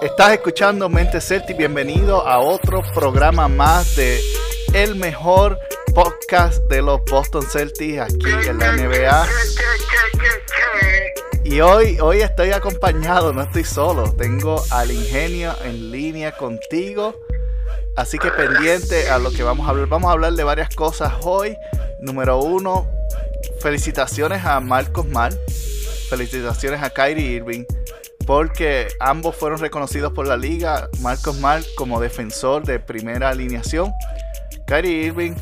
Estás escuchando Mente Celtic, bienvenido a otro programa más de el mejor podcast de los Boston Celtics aquí en la NBA. Y hoy, hoy estoy acompañado, no estoy solo, tengo al ingenio en línea contigo. Así que pendiente a lo que vamos a hablar. Vamos a hablar de varias cosas hoy. Número uno, felicitaciones a Marcos Mal. Felicitaciones a Kyrie Irving porque ambos fueron reconocidos por la liga, Marcos Mal como defensor de primera alineación, Kyrie Irving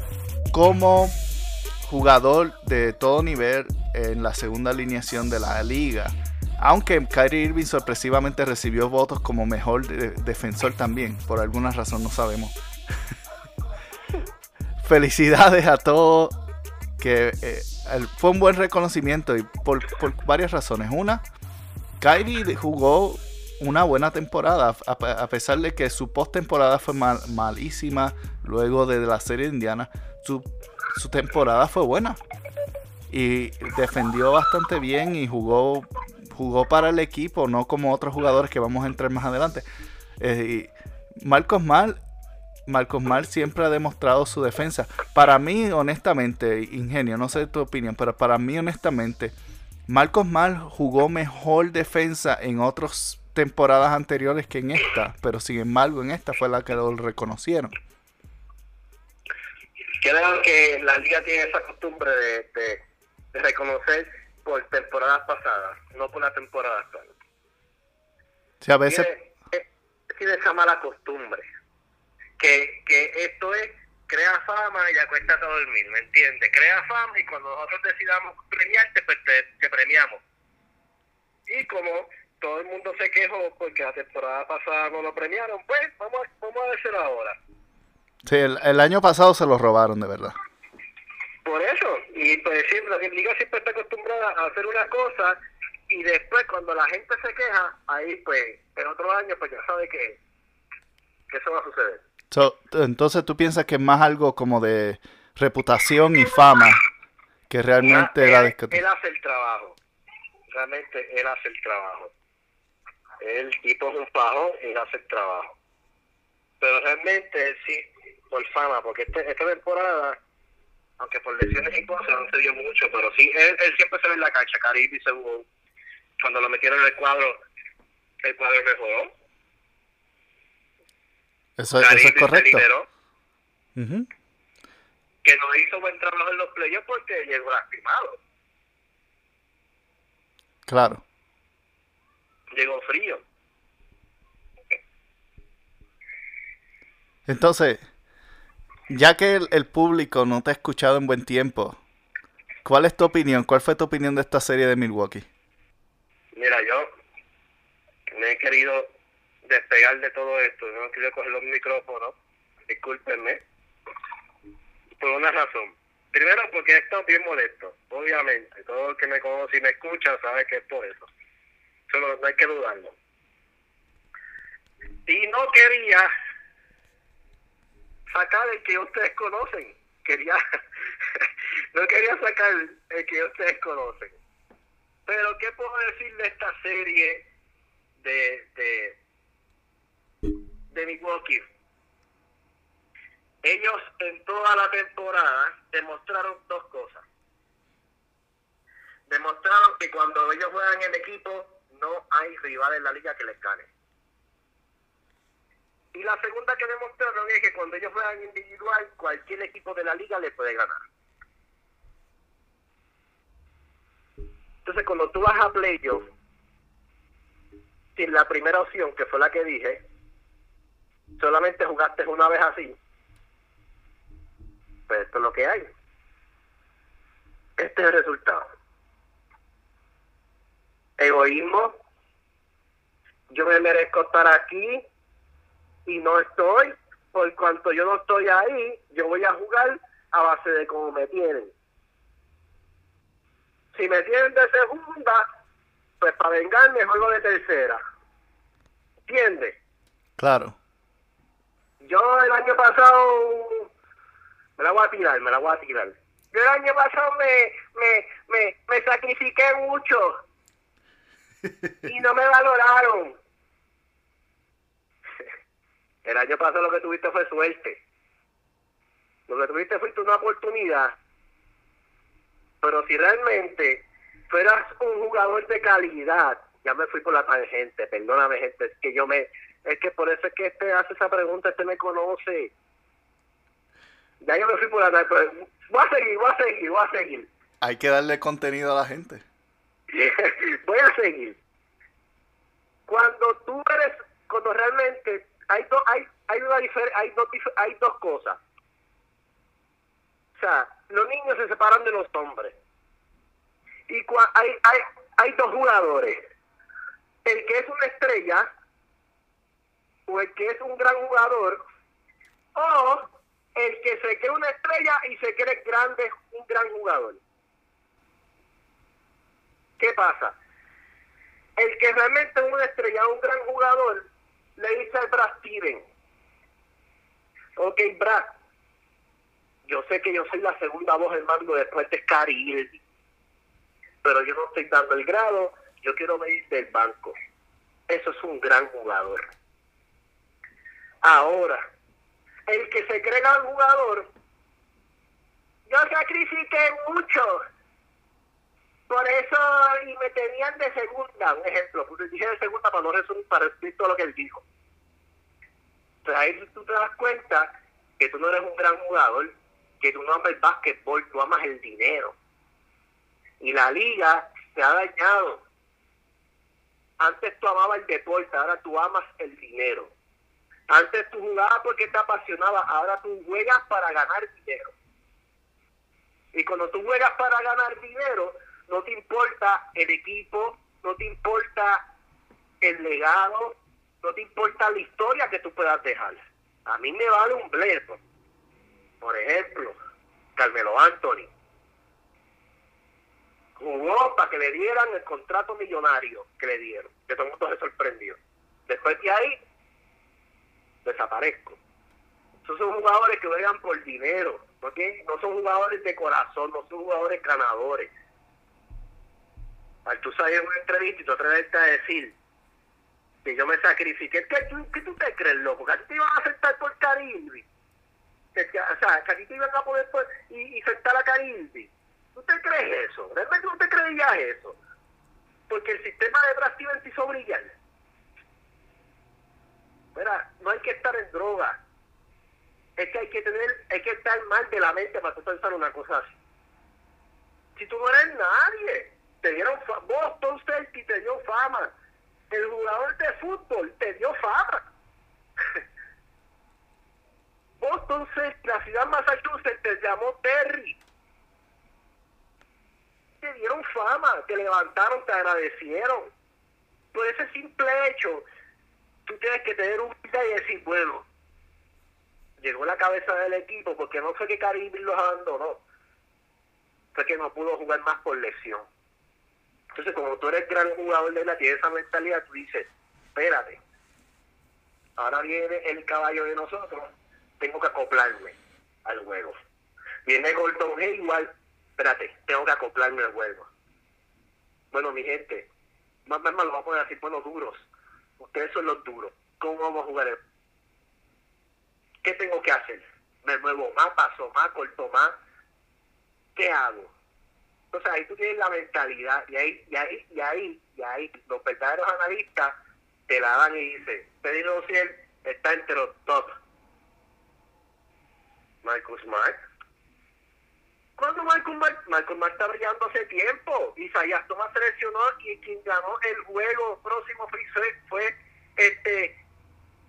como jugador de todo nivel en la segunda alineación de la liga. Aunque Kyrie Irving sorpresivamente recibió votos como mejor defensor también, por alguna razón no sabemos. Felicidades a todos, que eh, fue un buen reconocimiento y por, varias razones. Una, Kyrie jugó una buena temporada, a, pesar de que su postemporada fue malísima luego de la serie indiana. Su, temporada fue buena y defendió bastante bien y jugó, jugó para el equipo, no como otros jugadores que vamos a entrar más adelante. Eh, Marcos Mal, Marcos Mal siempre ha demostrado su defensa. Para mí, honestamente, Ingenio, no sé tu opinión, pero para mí, honestamente, Marcos Mal jugó mejor defensa en otras temporadas anteriores que en esta, pero sin embargo en esta fue la que lo reconocieron. Creo que la liga tiene esa costumbre de, reconocer por temporadas pasadas, no por la temporada actual. Sí, a veces... Tiene, tiene esa mala costumbre, que, que esto es crea fama y ya cuesta todo dormir, ¿me entiendes? Crea fama y cuando nosotros decidamos premiarte, pues te, premiamos. Y como todo el mundo se quejó porque la temporada pasada no lo premiaron, pues vamos a, vamos a decirlo ahora. Sí, el, año pasado se lo robaron, de verdad. Por eso, y pues siempre, la liga siempre está acostumbrada a hacer una cosa y después cuando la gente se queja, ahí pues, en otro año, pues ya sabe que, que eso va a suceder entonces tú piensas que es más algo como de reputación y fama que realmente él, hace el trabajo. Realmente él hace el trabajo. El tipo es un pajo y él hace el trabajo. Pero realmente sí, por fama, porque este, esta temporada, aunque por lesiones y cosas no se dio mucho, pero sí, él, siempre se ve en la cancha, Caribe y Cuando lo metieron en el cuadro, el cuadro mejoró eso, es correcto. Que no hizo buen trabajo en los playoffs porque llegó lastimado. Claro. Llegó frío. Entonces, ya que el, público no te ha escuchado en buen tiempo, ¿cuál es tu opinión? ¿Cuál fue tu opinión de esta serie de Milwaukee? Mira, yo me he querido despegar de todo esto, no quiero coger los micrófonos, discúlpenme, por una razón. Primero porque he estado bien molesto, obviamente. Todo el que me conoce y me escucha sabe que es por eso. Solo no hay que dudarlo. Y no quería sacar el que ustedes conocen. Quería, no quería sacar el que ustedes conocen. Pero ¿qué puedo decir de esta serie de, de, de Milwaukee. Ellos en toda la temporada demostraron dos cosas. Demostraron que cuando ellos juegan en equipo no hay rival en la liga que les gane. Y la segunda que demostraron es que cuando ellos juegan individual, cualquier equipo de la liga les puede ganar. Entonces, cuando tú vas a playoff, sin la primera opción, que fue la que dije, solamente jugaste una vez así, pues esto es lo que hay. Este es el resultado. Egoísmo. Yo me merezco estar aquí y no estoy. Por cuanto yo no estoy ahí, yo voy a jugar a base de cómo me tienen. Si me tienen de segunda, pues para vengarme juego de tercera. ¿Entiendes? Claro. Yo el año pasado me la voy a tirar, me la voy a tirar. Yo el año pasado me, me, me, me sacrifiqué mucho y no me valoraron. El año pasado lo que tuviste fue suerte. Lo que tuviste fue una oportunidad. Pero si realmente fueras un jugador de calidad, ya me fui por la tangente, perdóname gente, es que yo me, es que por eso es que este hace esa pregunta, este me conoce. Ya yo me fui por la tangente, voy a seguir, voy a seguir, voy a seguir. Hay que darle contenido a la gente. voy a seguir. Cuando tú eres, cuando realmente hay dos, hay, hay una hay dos, hay dos cosas. O sea, los niños se separan de los hombres. Y hay, hay, hay dos jugadores. El que es una estrella o el que es un gran jugador o el que se cree una estrella y se cree grande, un gran jugador. ¿Qué pasa? El que realmente es una estrella, un gran jugador, le dice al Brad Steven, ok Brad, yo sé que yo soy la segunda voz del mando después de Scary pero yo no estoy dando el grado, yo quiero venir del banco. Eso es un gran jugador. Ahora, el que se cree gran jugador, yo sacrifiqué mucho. Por eso, y me tenían de segunda, un ejemplo, porque dije de segunda para no resumir, para decir todo lo que él dijo. Entonces ahí tú te das cuenta que tú no eres un gran jugador, que tú no amas el básquetbol, tú amas el dinero. Y la liga se ha dañado. Antes tú amabas el deporte, ahora tú amas el dinero. Antes tú jugabas porque te apasionaba, ahora tú juegas para ganar dinero. Y cuando tú juegas para ganar dinero, no te importa el equipo, no te importa el legado, no te importa la historia que tú puedas dejar. A mí me vale un bledo. Por ejemplo, Carmelo Anthony jugó para que le dieran el contrato millonario que le dieron, que todo el mundo se sorprendió. Después de ahí, desaparezco. Esos son jugadores que juegan por dinero, porque no son jugadores de corazón, no son jugadores ganadores. Al tú sabes en una entrevista y tú atreves a decir que yo me sacrifiqué, ¿qué, qué tú te crees, loco? ¿Que a ti te iban a aceptar por Carilbi? Que, o sea, que a ti te iban a poder y, y aceptar a Carilbi. ¿Tú te crees eso? ¿Realmente no te creías eso? Porque el sistema de Brasil te hizo brillar. Mira, no hay que estar en droga. Es que hay que tener, hay que estar mal de la mente para pensar una cosa así. Si tú no eres nadie, te dieron Boston Celtics te dio fama. El jugador de fútbol te dio fama. Boston Celtics, la ciudad Massachusetts, te llamó Terry te dieron fama, te levantaron, te agradecieron. Por ese simple hecho, tú tienes que tener un vida y decir, bueno, llegó la cabeza del equipo porque no fue que Caribe los abandonó, fue que no pudo jugar más por lesión. Entonces, como tú eres gran jugador de la tierra, esa mentalidad, tú dices, espérate, ahora viene el caballo de nosotros, tengo que acoplarme al juego. Viene Gordon Hayward, espérate, tengo que acoplarme al juego. Bueno, mi gente, más más lo vamos a decir, bueno, duros. Ustedes son los duros. ¿Cómo vamos a jugar? ¿Qué tengo que hacer? ¿Me muevo más, paso más, corto más? ¿Qué hago? Entonces ahí tú tienes la mentalidad y ahí, y ahí, y ahí, y ahí los verdaderos analistas te la dan y dicen, Pedro Ciel está entre los top. Marcus Smart cuando Michael Mark, Michael Mark está brillando hace tiempo. Isaías Thomas seleccionó y quien ganó el juego próximo fue este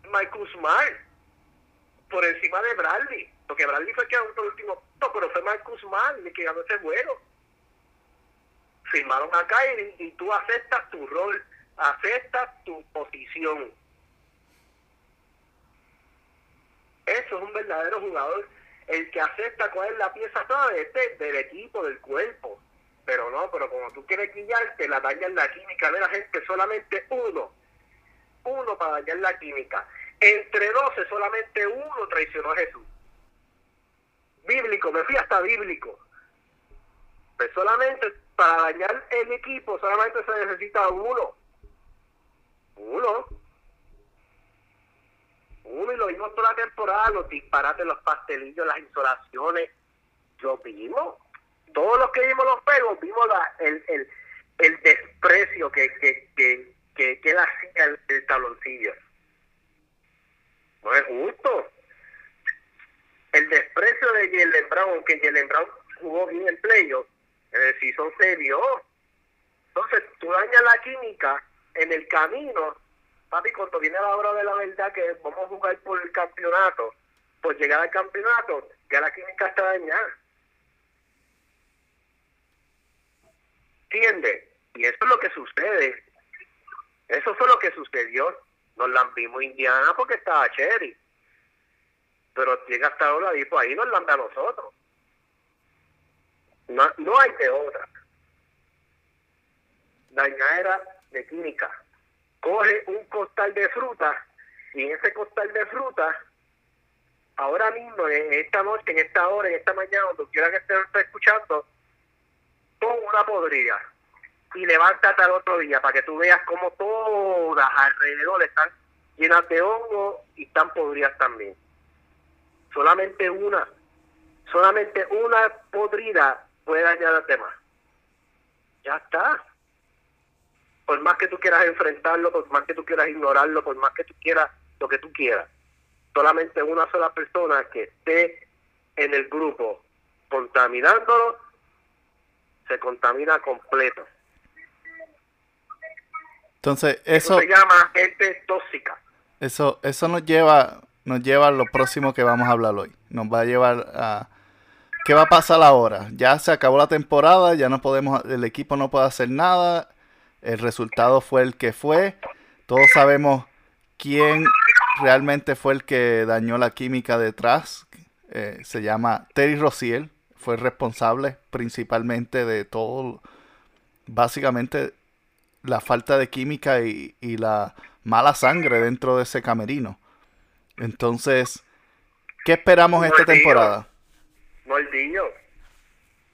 Michael Smart por encima de Bradley. Porque Bradley fue el que ganó el último pero fue Michael Smart el que ganó ese juego. Firmaron a Kyrie y tú aceptas tu rol, aceptas tu posición. Eso es un verdadero jugador el que acepta cuál es la pieza clave este del equipo, del cuerpo. Pero no, pero como tú quieres guiarte, la dañan la química de la gente, solamente uno. Uno para dañar la química. Entre doce, solamente uno traicionó a Jesús. Bíblico, me fui hasta bíblico. Pues solamente para dañar el equipo solamente se necesita uno. Uno. Uno y lo vimos toda la temporada, los disparates, los pastelillos, las insolaciones. Lo vimos. Todos los que vimos los juegos vimos la, el, el, el desprecio que, que, que, que, que hacía el, el tabloncillo. No es justo. El desprecio de Jalen Brown, que Jalen Brown jugó bien en playoff, en el season se. Entonces, tú dañas la química en el camino, papi, cuando viene la hora de la verdad que vamos a jugar por el campeonato, por llegar al campeonato, ya la química está dañada. ¿Entiendes? Y eso es lo que sucede. Eso fue lo que sucedió. Nos la vimos Indiana porque estaba Cherry. Pero llega hasta ahora pues ahí nos la a nosotros. No, no hay de otra. Dañadera de química. Coge un costal de fruta y en ese costal de fruta, ahora mismo, en esta noche, en esta hora, en esta mañana, cuando quiera que esté, esté escuchando, pon una podrida y levántate al otro día para que tú veas cómo todas alrededor están llenas de hongo y están podridas también. Solamente una, solamente una podrida puede dañar a los demás. Ya está. Por más que tú quieras enfrentarlo, por más que tú quieras ignorarlo, por más que tú quieras lo que tú quieras, solamente una sola persona que esté en el grupo contaminándolo, se contamina completo. Entonces, eso, Eso se llama gente tóxica. eso, eso nos lleva, nos lleva a lo próximo que vamos a hablar hoy. Nos va a llevar a qué va a pasar ahora. Ya se acabó la temporada, ya no podemos, el equipo no puede hacer nada. El resultado fue el que fue. Todos sabemos quién realmente fue el que dañó la química detrás. Eh, se llama Terry Rozier. Fue el responsable principalmente de todo, básicamente la falta de química y, y la mala sangre dentro de ese camerino. Entonces, ¿qué esperamos esta temporada? Mordido.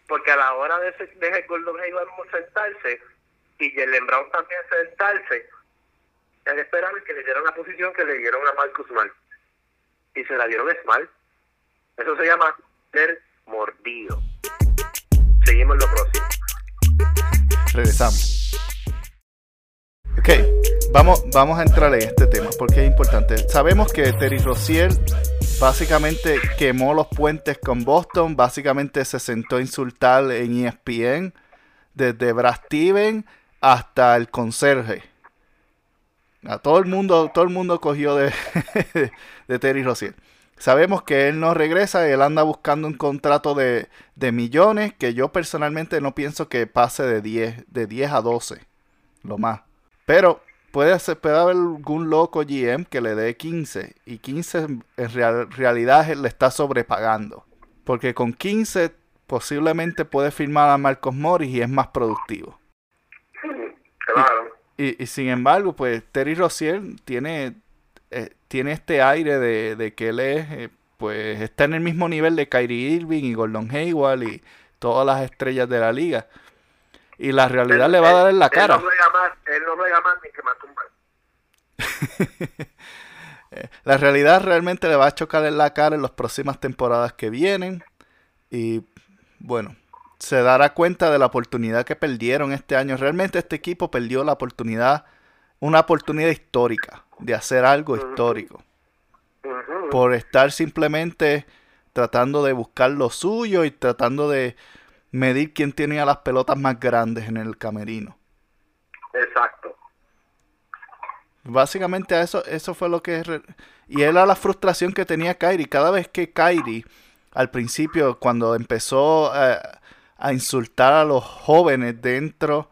Porque a la hora de ese, de ese Gordon Hayward sentarse y Jalen Brown también sentarse, era esperable que le dieran la posición que le dieron a Marcus Smart. Y se la dieron a. Eso se llama ser mordido. Seguimos lo próximo. Regresamos. Ok, vamos, vamos a entrar en este tema porque es importante. Sabemos que Terry Rozier básicamente quemó los puentes con Boston, básicamente se sentó a insultar en ESPN, desde Brad Steven hasta el conserje. A todo el mundo, todo el mundo cogió de, de Terry Rozier. Sabemos que él no regresa, él anda buscando un contrato de, de millones que yo personalmente no pienso que pase de 10, de 10 a 12, lo más. Pero puede, ser, puede haber algún loco GM que le dé 15 y 15 en real- realidad le está sobrepagando. Porque con 15 posiblemente puede firmar a Marcos Morris y es más productivo. Claro. Y, y sin embargo, pues Terry Rozier tiene, eh, tiene este aire de, de que él es, eh, pues está en el mismo nivel de Kyrie Irving y Gordon Hayward y todas las estrellas de la liga. Y la realidad Él- le va a dar en la él cara. no juega más, él no juega más ni que Matumba. La realidad realmente le va a chocar en la cara en las próximas temporadas que vienen. Y bueno, se dará cuenta de la oportunidad que perdieron este año. Realmente este equipo perdió la oportunidad, una oportunidad histórica de hacer algo histórico. Por estar simplemente tratando de buscar lo suyo y tratando de medir quién tenía las pelotas más grandes en el camerino. Exacto. Básicamente a eso, eso fue lo que... Y era la frustración que tenía Kyrie. Cada vez que Kyrie, al principio, cuando empezó a, a insultar a los jóvenes dentro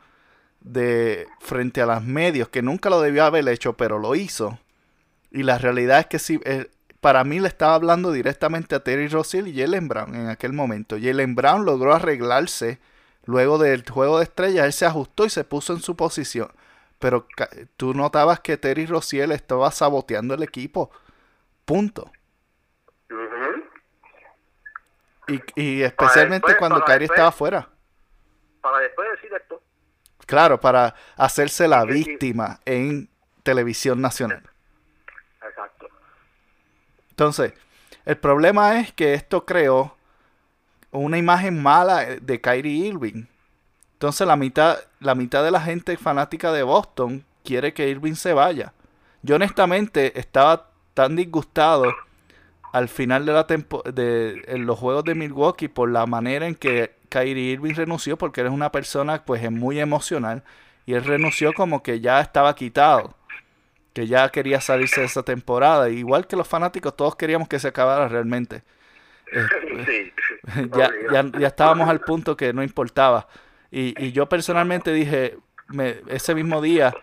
de... frente a los medios, que nunca lo debió haber hecho, pero lo hizo. Y la realidad es que sí, eh, para mí le estaba hablando directamente a Terry Rozier y Jalen Brown en aquel momento. Jalen Brown logró arreglarse luego del juego de estrellas. Él se ajustó y se puso en su posición. Pero tú notabas que Terry Rozier estaba saboteando el equipo. Punto. Y, y especialmente después, cuando Kyrie después. estaba fuera. para después decir esto. Claro, para hacerse la víctima en televisión nacional. Exacto. Entonces, el problema es que esto creó una imagen mala de Kyrie Irving. Entonces la mitad, la mitad de la gente fanática de Boston quiere que Irving se vaya. Yo honestamente estaba tan disgustado al final de la de en los juegos de Milwaukee por la manera en que Kyrie Irving renunció porque él es una persona pues muy emocional y él renunció como que ya estaba quitado que ya quería salirse de esa temporada igual que los fanáticos todos queríamos que se acabara realmente. Eh, ya, ya, estábamos al punto que no importaba. Y, y yo personalmente dije me, ese mismo día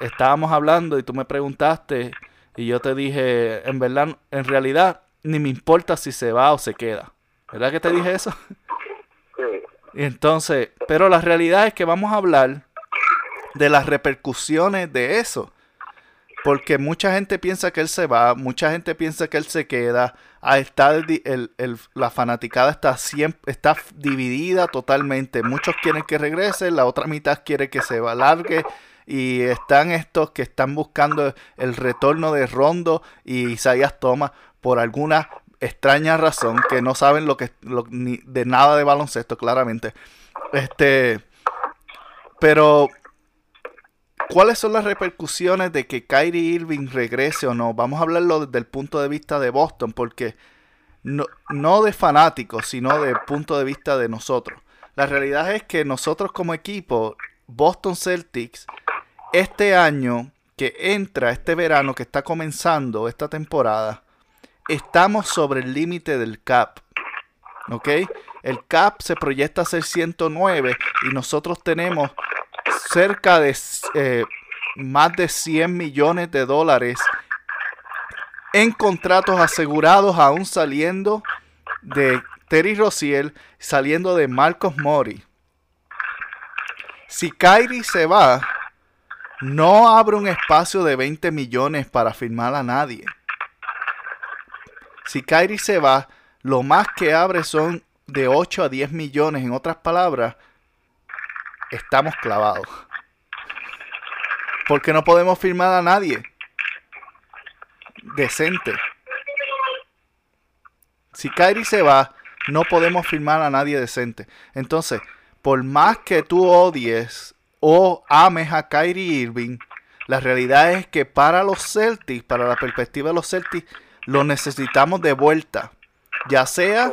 estábamos hablando y tú me preguntaste y yo te dije, en verdad, en realidad, ni me importa si se va o se queda. ¿Verdad que te dije eso? Y entonces, pero la realidad es que vamos a hablar de las repercusiones de eso. Porque mucha gente piensa que él se va, mucha gente piensa que él se queda. Ah, está el, la fanaticada está, siempre, está dividida totalmente. Muchos quieren que regrese, la otra mitad quiere que se va largue y están estos que están buscando el retorno de Rondo y Isaías Thomas por alguna extraña razón que no saben lo que ni de nada de baloncesto claramente este pero ¿Cuáles son las repercusiones de que Kyrie Irving regrese o no? Vamos a hablarlo desde el punto de vista de Boston, porque no, no de fanáticos, sino desde el punto de vista de nosotros. La realidad es que nosotros como equipo, Boston Celtics, este año que entra, este verano que está comenzando esta temporada, estamos sobre el límite del cap. ¿Ok? El cap se proyecta a ser 109 y nosotros tenemos cerca de eh, más de 100 millones de dólares en contratos asegurados aún saliendo de Terry Rozier, saliendo de Marcos Mori. Si Kyrie se va, no abre un espacio de 20 millones para firmar a nadie. Si Kyrie se va, lo más que abre son de 8 a 10 millones. En otras palabras, estamos clavados. Porque no podemos firmar a nadie decente. Si Kyrie se va, no podemos firmar a nadie decente. Entonces, por más que tú odies o ames a Kyrie Irving, la realidad es que para los Celtics, para la perspectiva de los Celtics, lo necesitamos de vuelta. Ya sea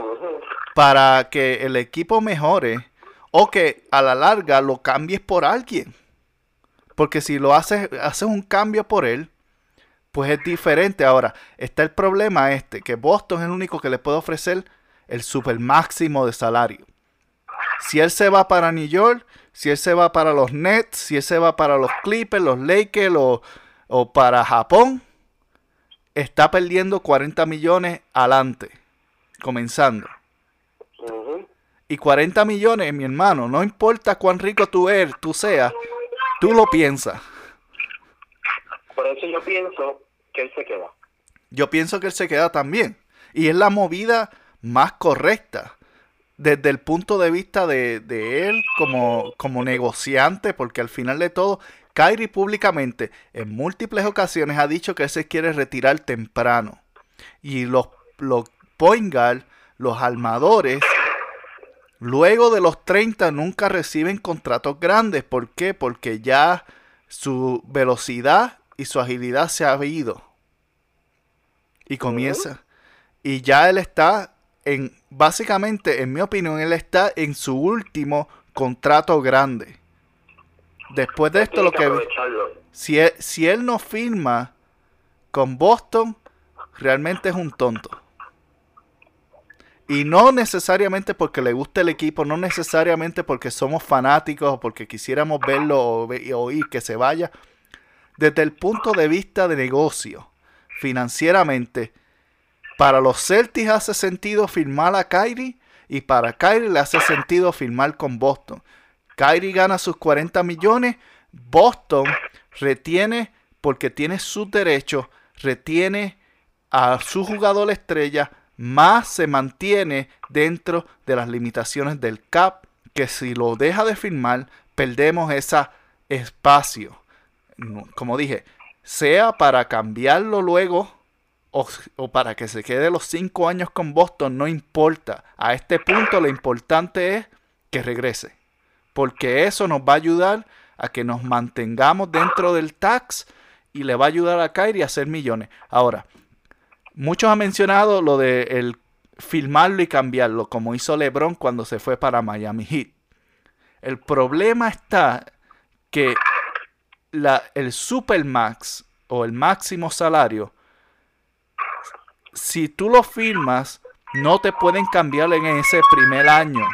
para que el equipo mejore o que a la larga lo cambies por alguien. Porque si lo haces, haces un cambio por él, pues es diferente. Ahora, está el problema este, que Boston es el único que le puede ofrecer el super máximo de salario. Si él se va para New York, si él se va para los Nets, si él se va para los Clippers, los Lakers o, para Japón, está perdiendo 40 millones adelante, comenzando. Y 40 millones, mi hermano, no importa cuán rico tú eres, tú seas, tú lo piensas. Por eso yo pienso que él se queda. Yo pienso que él se queda también. Y es la movida más correcta desde el punto de vista de, él como, como negociante, porque al final de todo, Kyrie públicamente en múltiples ocasiones ha dicho que él se quiere retirar temprano. Y los, los point guard, los armadores, luego de los 30 nunca reciben contratos grandes. ¿Por qué? Porque ya su velocidad y su agilidad se ha ido. Y comienza. Y ya él está en, básicamente, en mi opinión, él está en su último contrato grande. Después de esto, lo que... Si él, si él no firma con Boston, realmente es un tonto. Y no necesariamente porque le guste el equipo, no necesariamente porque somos fanáticos o porque quisiéramos verlo o oír que se vaya. Desde el punto de vista de negocio, financieramente, para los Celtics hace sentido firmar a Kyrie y para Kyrie le hace sentido firmar con Boston. Kyrie gana sus 40 millones, Boston retiene porque tiene sus derechos, retiene a su jugador estrella, más se mantiene dentro de las limitaciones del cap que si lo deja de firmar, perdemos ese espacio. Como dije, sea para cambiarlo luego o, para que se quede los cinco años con Boston, no importa. A este punto lo importante es que regrese. Porque eso nos va a ayudar a que nos mantengamos dentro del tax y le va a ayudar a Kyrie a hacer millones. Ahora, muchos han mencionado lo de el filmarlo y cambiarlo, como hizo LeBron cuando se fue para Miami Heat. El problema está que la, el Supermax o el máximo salario, si tú lo firmas, no te pueden cambiar en ese primer año.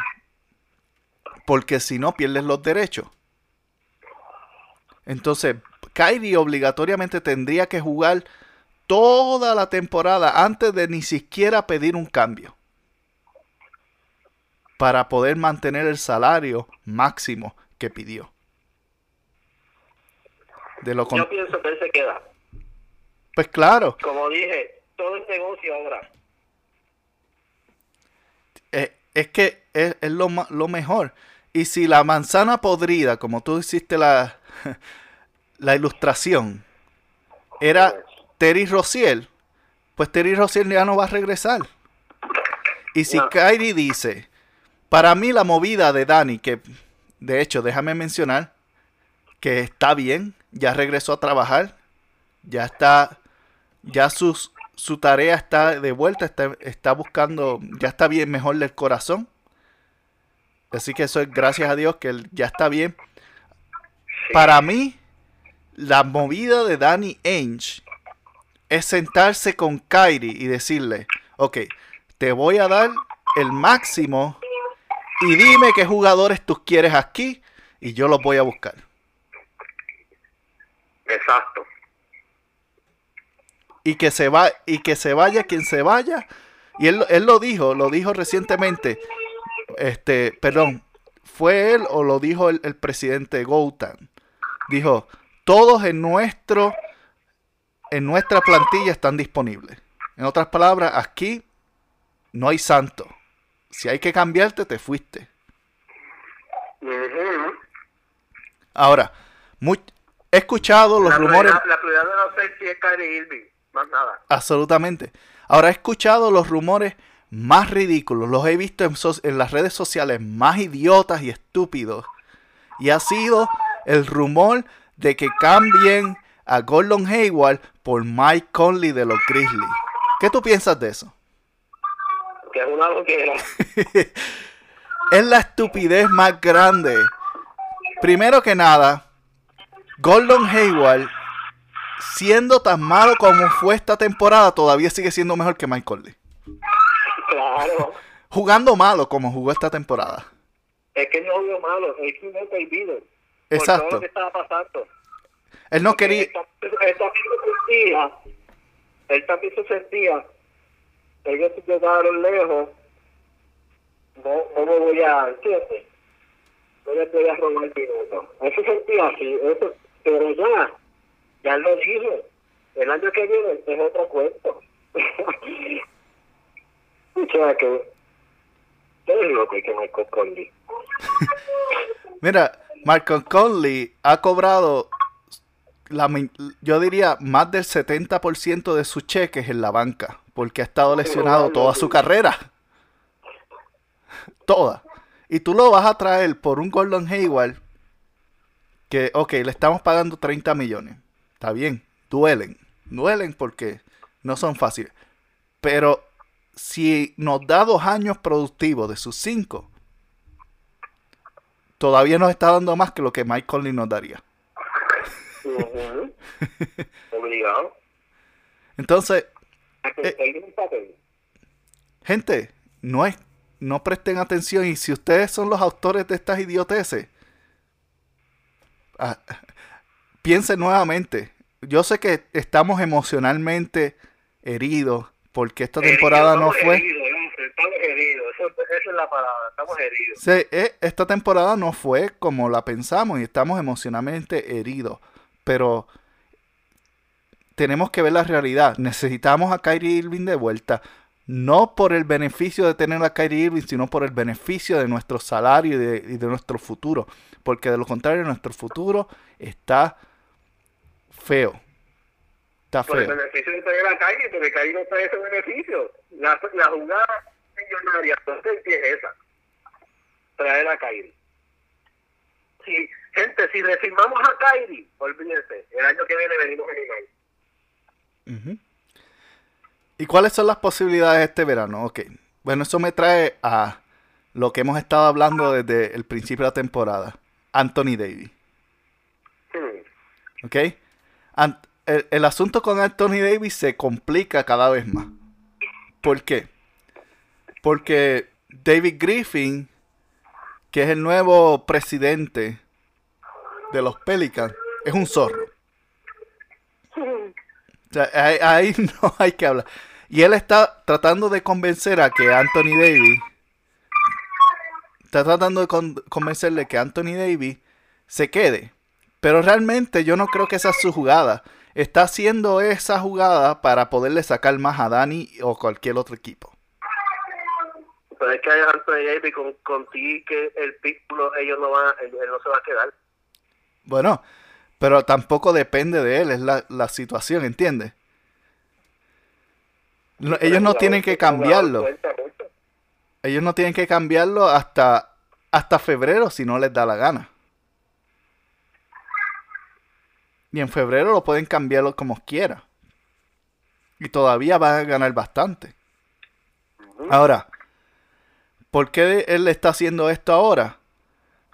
Porque si no, pierdes los derechos. Entonces, Kyrie obligatoriamente tendría que jugar toda la temporada antes de ni siquiera pedir un cambio. Para poder mantener el salario máximo que pidió. De lo Yo pienso que él se queda. Pues claro. Como dije, todo es negocio ahora. Eh, es que es, lo, lo mejor. Y si la manzana podrida, como tú hiciste la, la ilustración, era Terry Rociel, pues Terry Rociel ya no va a regresar. Y si Kyrie dice, para mí la movida de Dani, que de hecho déjame mencionar que está bien, ya regresó a trabajar, ya está, ya sus, su tarea está de vuelta, está, está buscando, ya está bien mejor del corazón. Así que eso es gracias a Dios que él ya está bien. Para mí, la movida de Danny Ainge es sentarse con Kyrie y decirle, ok, te voy a dar el máximo y dime qué jugadores tú quieres aquí y yo los voy a buscar. Exacto. Y que se va y que se vaya quien se vaya. Y él, él lo dijo, lo dijo recientemente. Este, perdón, fue él o lo dijo el, el presidente Goutan. Dijo, todos en nuestro en nuestra plantilla están disponibles. En otras palabras, aquí no hay santo. Si hay que cambiarte, te fuiste. Ahora, he escuchado los rumores. la prioridad de los safety es Kyrie Irving, más nada. Absolutamente. Ahora he escuchado los rumores más ridículos, los he visto en, en las redes sociales más idiotas y estúpidos. Y ha sido el rumor de que cambien a Gordon Hayward por Mike Conley de los Grizzlies. ¿Qué tú piensas de eso? Que es una loquera. es la estupidez más grande. Primero que nada, Gordon Hayward, siendo tan malo como fue esta temporada, todavía sigue siendo mejor que Mike Conley. Claro. Jugando malo como jugó esta temporada. Es que no jugó malo, es que no prohibido. Exacto. Todo lo que estaba pasando. Él no quería. Él, también se sentía, él también se sentía, ellos se quedaron lejos, no, no me voy a, ¿entiendes? No voy a robar minutos. Él se sentía así, eso, pero ya, ya lo dijo. El año que viene es otro cuento. o sea que, qué loco que Michael Conley. Mira, Michael Conley ha cobrado la, yo diría más del 70% de sus cheques en la banca, porque ha estado lesionado toda su carrera. Toda. Y tú lo vas a traer por un Gordon Hayward que, ok, le estamos pagando 30 millones. Está bien, duelen. Duelen porque no son fáciles. Pero si nos da dos años productivos de sus cinco, todavía nos está dando más que lo que Mike Conley nos daría. Obligado. Entonces, eh, gente, no es, no presten atención y si ustedes son los autores de estas idioteces, ah, piensen nuevamente. Yo sé que estamos emocionalmente heridos porque esta temporada no fue. estamos heridos, esa es la palabra, estamos heridos. Sí, eh, esta temporada no fue como la pensamos y estamos emocionalmente heridos pero tenemos que ver la realidad. Necesitamos a Kyrie Irving de vuelta. no por el beneficio de tener a Kyrie Irving, sino por el beneficio de nuestro salario y de, y de nuestro futuro. Porque de lo contrario, nuestro futuro está feo. Está Por el feo. beneficio de tener a Kyrie, porque Kyrie no trae ese beneficio. La, la jugada millonaria entonces es esa. Traer a Kyrie. Si, gente, si le firmamos a Kyrie, olvídense, el año que viene venimos en Ujú. ¿Y cuáles son las posibilidades este verano? Ok. Bueno, eso me trae a lo que hemos estado hablando desde el principio de la temporada. Anthony Davis. Hmm. ¿Ok? El, asunto con Anthony Davis se complica cada vez más. ¿Por qué? Porque David Griffin, que es el nuevo presidente de los Pelicans, es un zorro. Ahí, no hay que hablar. Y él está tratando de convencer a que Anthony Davis. Está tratando de con- convencerle que Anthony Davis se quede. Pero realmente yo no creo que esa es su jugada. Está haciendo esa jugada para poderle sacar más a Dani o cualquier otro equipo. Pero es que Anthony Davis con, con ti que el ellos no van, él, él no se va a quedar. Bueno, pero tampoco depende de él, es la, la situación, ¿entiendes? No, ellos no tienen que cambiarlo. Ellos no tienen que cambiarlo hasta, hasta febrero si no les da la gana. Y en febrero lo pueden cambiarlo como quiera. Y todavía van a ganar bastante. Ahora, ¿por qué él está haciendo esto ahora?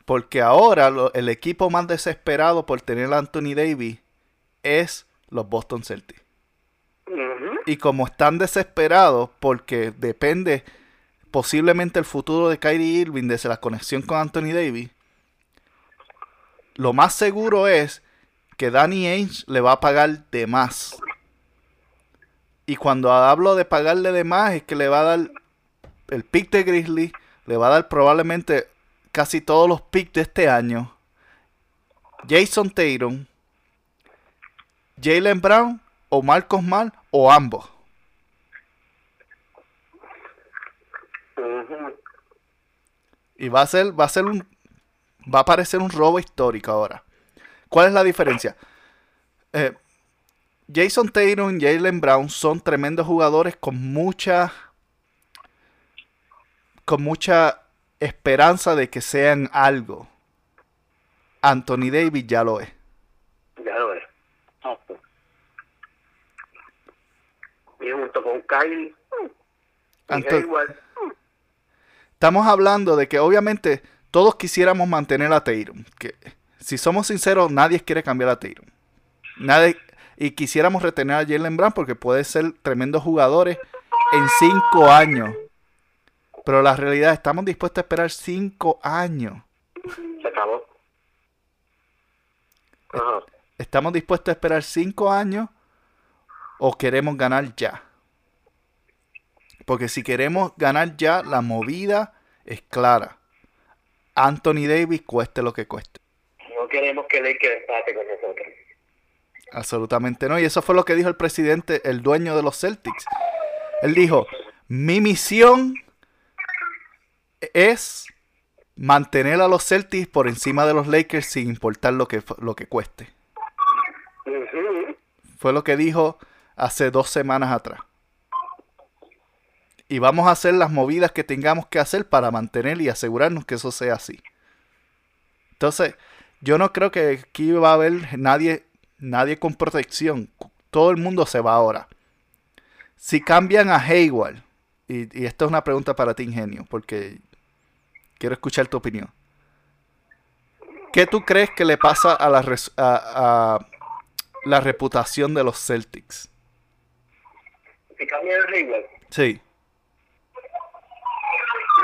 Porque ahora lo- el equipo más desesperado por tener a Anthony Davis es los Boston Celtics. Y como están desesperados porque depende posiblemente el futuro de Kyrie Irving desde la conexión con Anthony Davis, lo más seguro es que Danny Ainge le va a pagar de más. Y cuando hablo de pagarle de más es que le va a dar el pick de Grizzly, le va a dar probablemente casi todos los picks de este año. Jason Tatum, Jalen Brown o Marcos Mal o ambos. Y va a ser, va a ser un, va a parecer un robo histórico ahora. ¿Cuál es la diferencia? Eh, Jason Tatum y Jalen Brown son tremendos jugadores con mucha, con mucha esperanza de que sean algo. Anthony Davis ya lo es. Ya lo es. Y junto con Kylie, y Anto- igual. Estamos hablando de que obviamente todos quisiéramos mantener a Tatum. Que si somos sinceros, nadie quiere cambiar a Tatum. Nadie, y quisiéramos retener a Jalen Brown porque puede ser tremendos jugadores en cinco años. Pero la realidad, estamos dispuestos a esperar cinco años. Se acabó. Ajá. ¿Estamos dispuestos a esperar cinco años o queremos ganar ya? Porque si queremos ganar ya, la movida es clara. Anthony Davis cueste lo que cueste. No queremos que Lakers empate con nosotros. Absolutamente no. Y eso fue lo que dijo el presidente, el dueño de los Celtics. Él dijo, mi misión es mantener a los Celtics por encima de los Lakers sin importar lo que, lo que cueste. Fue lo que dijo hace dos semanas atrás. Y vamos a hacer las movidas que tengamos que hacer para mantener y asegurarnos que eso sea así. Entonces, yo no creo que aquí va a haber nadie, nadie con protección. Todo el mundo se va ahora. Si cambian a Hayward, y, y esto es una pregunta para ti, Ingenio, porque quiero escuchar tu opinión. ¿Qué tú crees que le pasa a la, res- a- a la reputación de los Celtics? Si cambian el Hayward, Sí.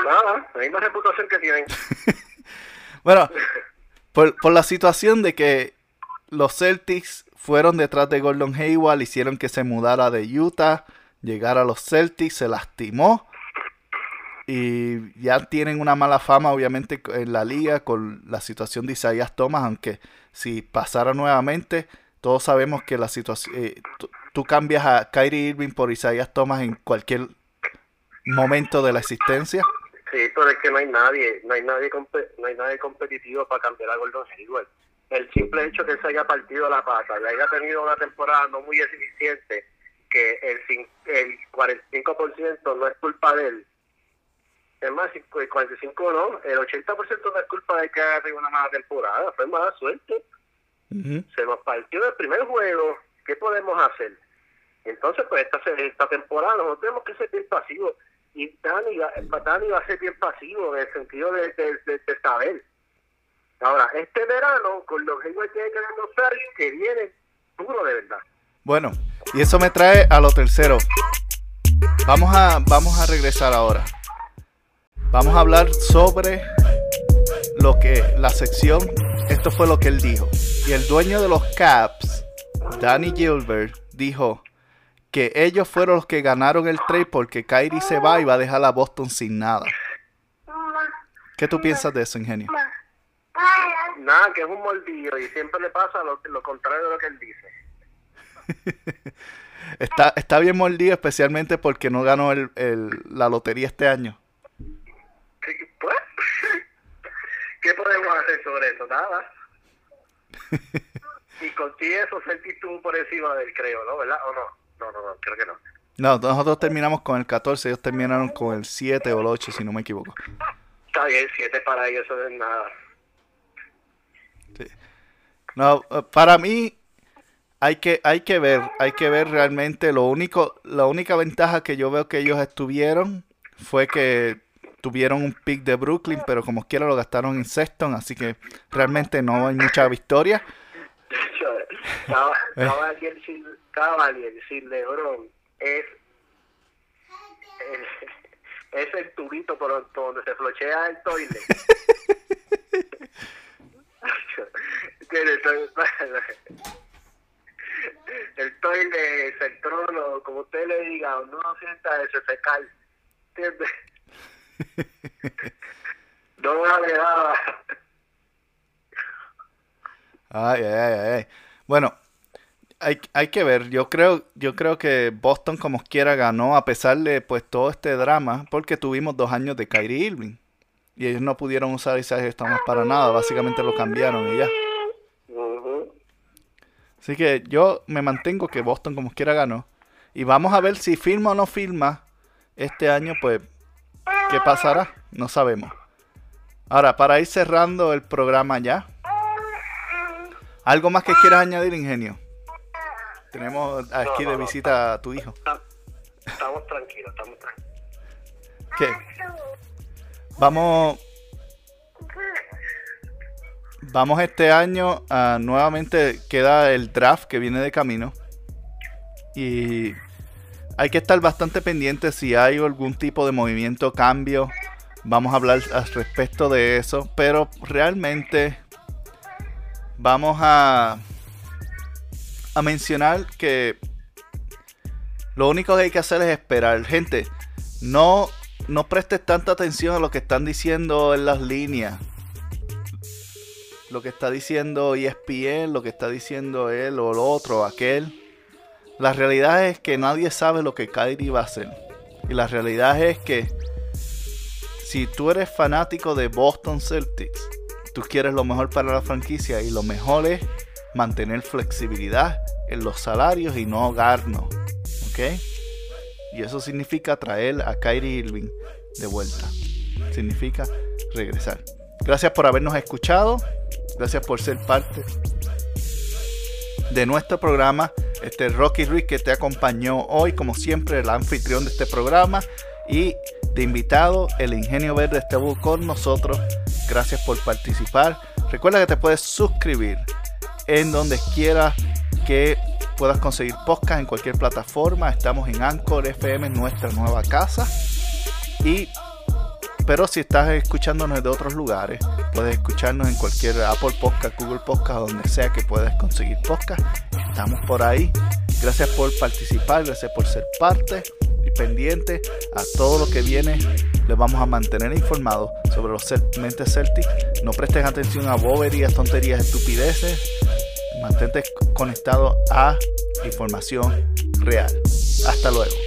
nada, la misma reputación que tienen. Bueno, por, por la situación de que los Celtics fueron detrás de Gordon Hayward, hicieron que se mudara de Utah, llegara a los Celtics, se lastimó y ya tienen una mala fama obviamente en la liga con la situación de Isaiah Thomas, aunque si pasara nuevamente, todos sabemos que la situación, eh, tú, cambias a Kyrie Irving por Isaiah Thomas en cualquier momento de la existencia. Pero es que no hay nadie, no hay nadie, no hay nadie competitivo para cambiar a Gordon Hayward. El simple hecho que él se haya partido la pata, y haya tenido una temporada no muy eficiente, que el, el 45% no es culpa de él. Es más, el 45 no, el 80% no es culpa de que haya tenido una mala temporada, fue mala suerte. Se nos partió el primer juego, ¿qué podemos hacer? Entonces, pues esta, esta temporada nosotros tenemos que ser pasivos. Y Dani, Dani va a ser bien pasivo en el sentido de, de, saber. Ahora, este verano, con los que tiene que demostrar que viene duro de verdad. Bueno, y eso me trae a lo tercero. Vamos a, vamos a regresar ahora. Vamos a hablar sobre lo que la sección, esto fue lo que él dijo. Y el dueño de los Caps, Danny Gilbert, dijo, que ellos fueron los que ganaron el trade porque Kyrie se va y va a dejar a Boston sin nada. ¿Qué tú piensas de eso, ingenio? Nada, que es un moldillo y siempre le pasa lo, contrario de lo que él dice. está, está bien mordido, especialmente porque no ganó el, la lotería este año. Pues, ¿qué podemos hacer sobre eso? Nada. y contigo eso sentiste tú por encima del creo, ¿no? ¿Verdad? ¿O no? No, no, no, creo que no. No, nosotros terminamos con el 14, ellos terminaron con el 7 o el 8, si no me equivoco. Está bien, 7 para ellos eso es nada. Sí. No, eh, para mí hay que, hay que ver, hay que ver realmente lo único, la única ventaja que yo veo que ellos estuvieron fue que tuvieron un pick de Brooklyn, pero como quiera lo gastaron en Sexton, así que realmente no hay mucha victoria. Estaba Cavalier sin LeBron es es el tubito por, donde se flochea el toile. el toile, el trono, como usted le diga, no sienta ese fecal. ¿Entiendes? no nada. Ay, ay, ay. Bueno, hay, hay, que ver. Yo creo, yo creo que Boston como quiera ganó a pesar de pues todo este drama porque tuvimos dos años de Kyrie Irving y ellos no pudieron usar Isaiah Thomas para nada. Básicamente lo cambiaron y ya. Así que yo me mantengo que Boston como quiera ganó y vamos a ver si firma o no firma este año. Pues qué pasará, no sabemos. Ahora para ir cerrando el programa ya. ¿Algo más que quieras añadir, Ingenio? Tenemos aquí de visita a tu hijo. Estamos tranquilos, estamos tranquilos. ¿Qué? Vamos. Vamos este año a nuevamente queda el draft que viene de camino. Y hay que estar bastante pendiente si hay algún tipo de movimiento, cambio. Vamos a hablar al respecto de eso. Pero realmente vamos a mencionar que lo único que hay que hacer es esperar. Gente, no, no prestes tanta atención a lo que están diciendo en las líneas. Lo que está diciendo ESPN, lo que está diciendo él o el otro, aquel. La realidad es que nadie sabe lo que Kyrie va a hacer. Y la realidad es que si tú eres fanático de Boston Celtics, tú quieres lo mejor para la franquicia y lo mejor es mantener flexibilidad en los salarios y no ahogarnos. ¿Ok? Y eso significa traer a Kyrie Irving de vuelta. Significa regresar. Gracias por habernos escuchado. Gracias por ser parte de nuestro programa. Este Rocky Ruiz que te acompañó hoy, como siempre, el anfitrión de este programa. Y de invitado, el Ingenio Verde estuvo con nosotros. Gracias por participar. Recuerda que te puedes suscribir en donde quiera que puedas conseguir podcast en cualquier plataforma. Estamos en Anchor FM, nuestra nueva casa. Y pero si estás escuchándonos de otros lugares, puedes escucharnos en cualquier Apple Podcast, Google Podcast, donde sea que puedas conseguir podcast. Estamos por ahí. Gracias por participar, gracias por ser parte y pendiente a todo lo que viene. Les vamos a mantener informados sobre los mentes Celtics. No prestes atención a boberías, tonterías, estupideces mantente conectado a información real. Hasta luego.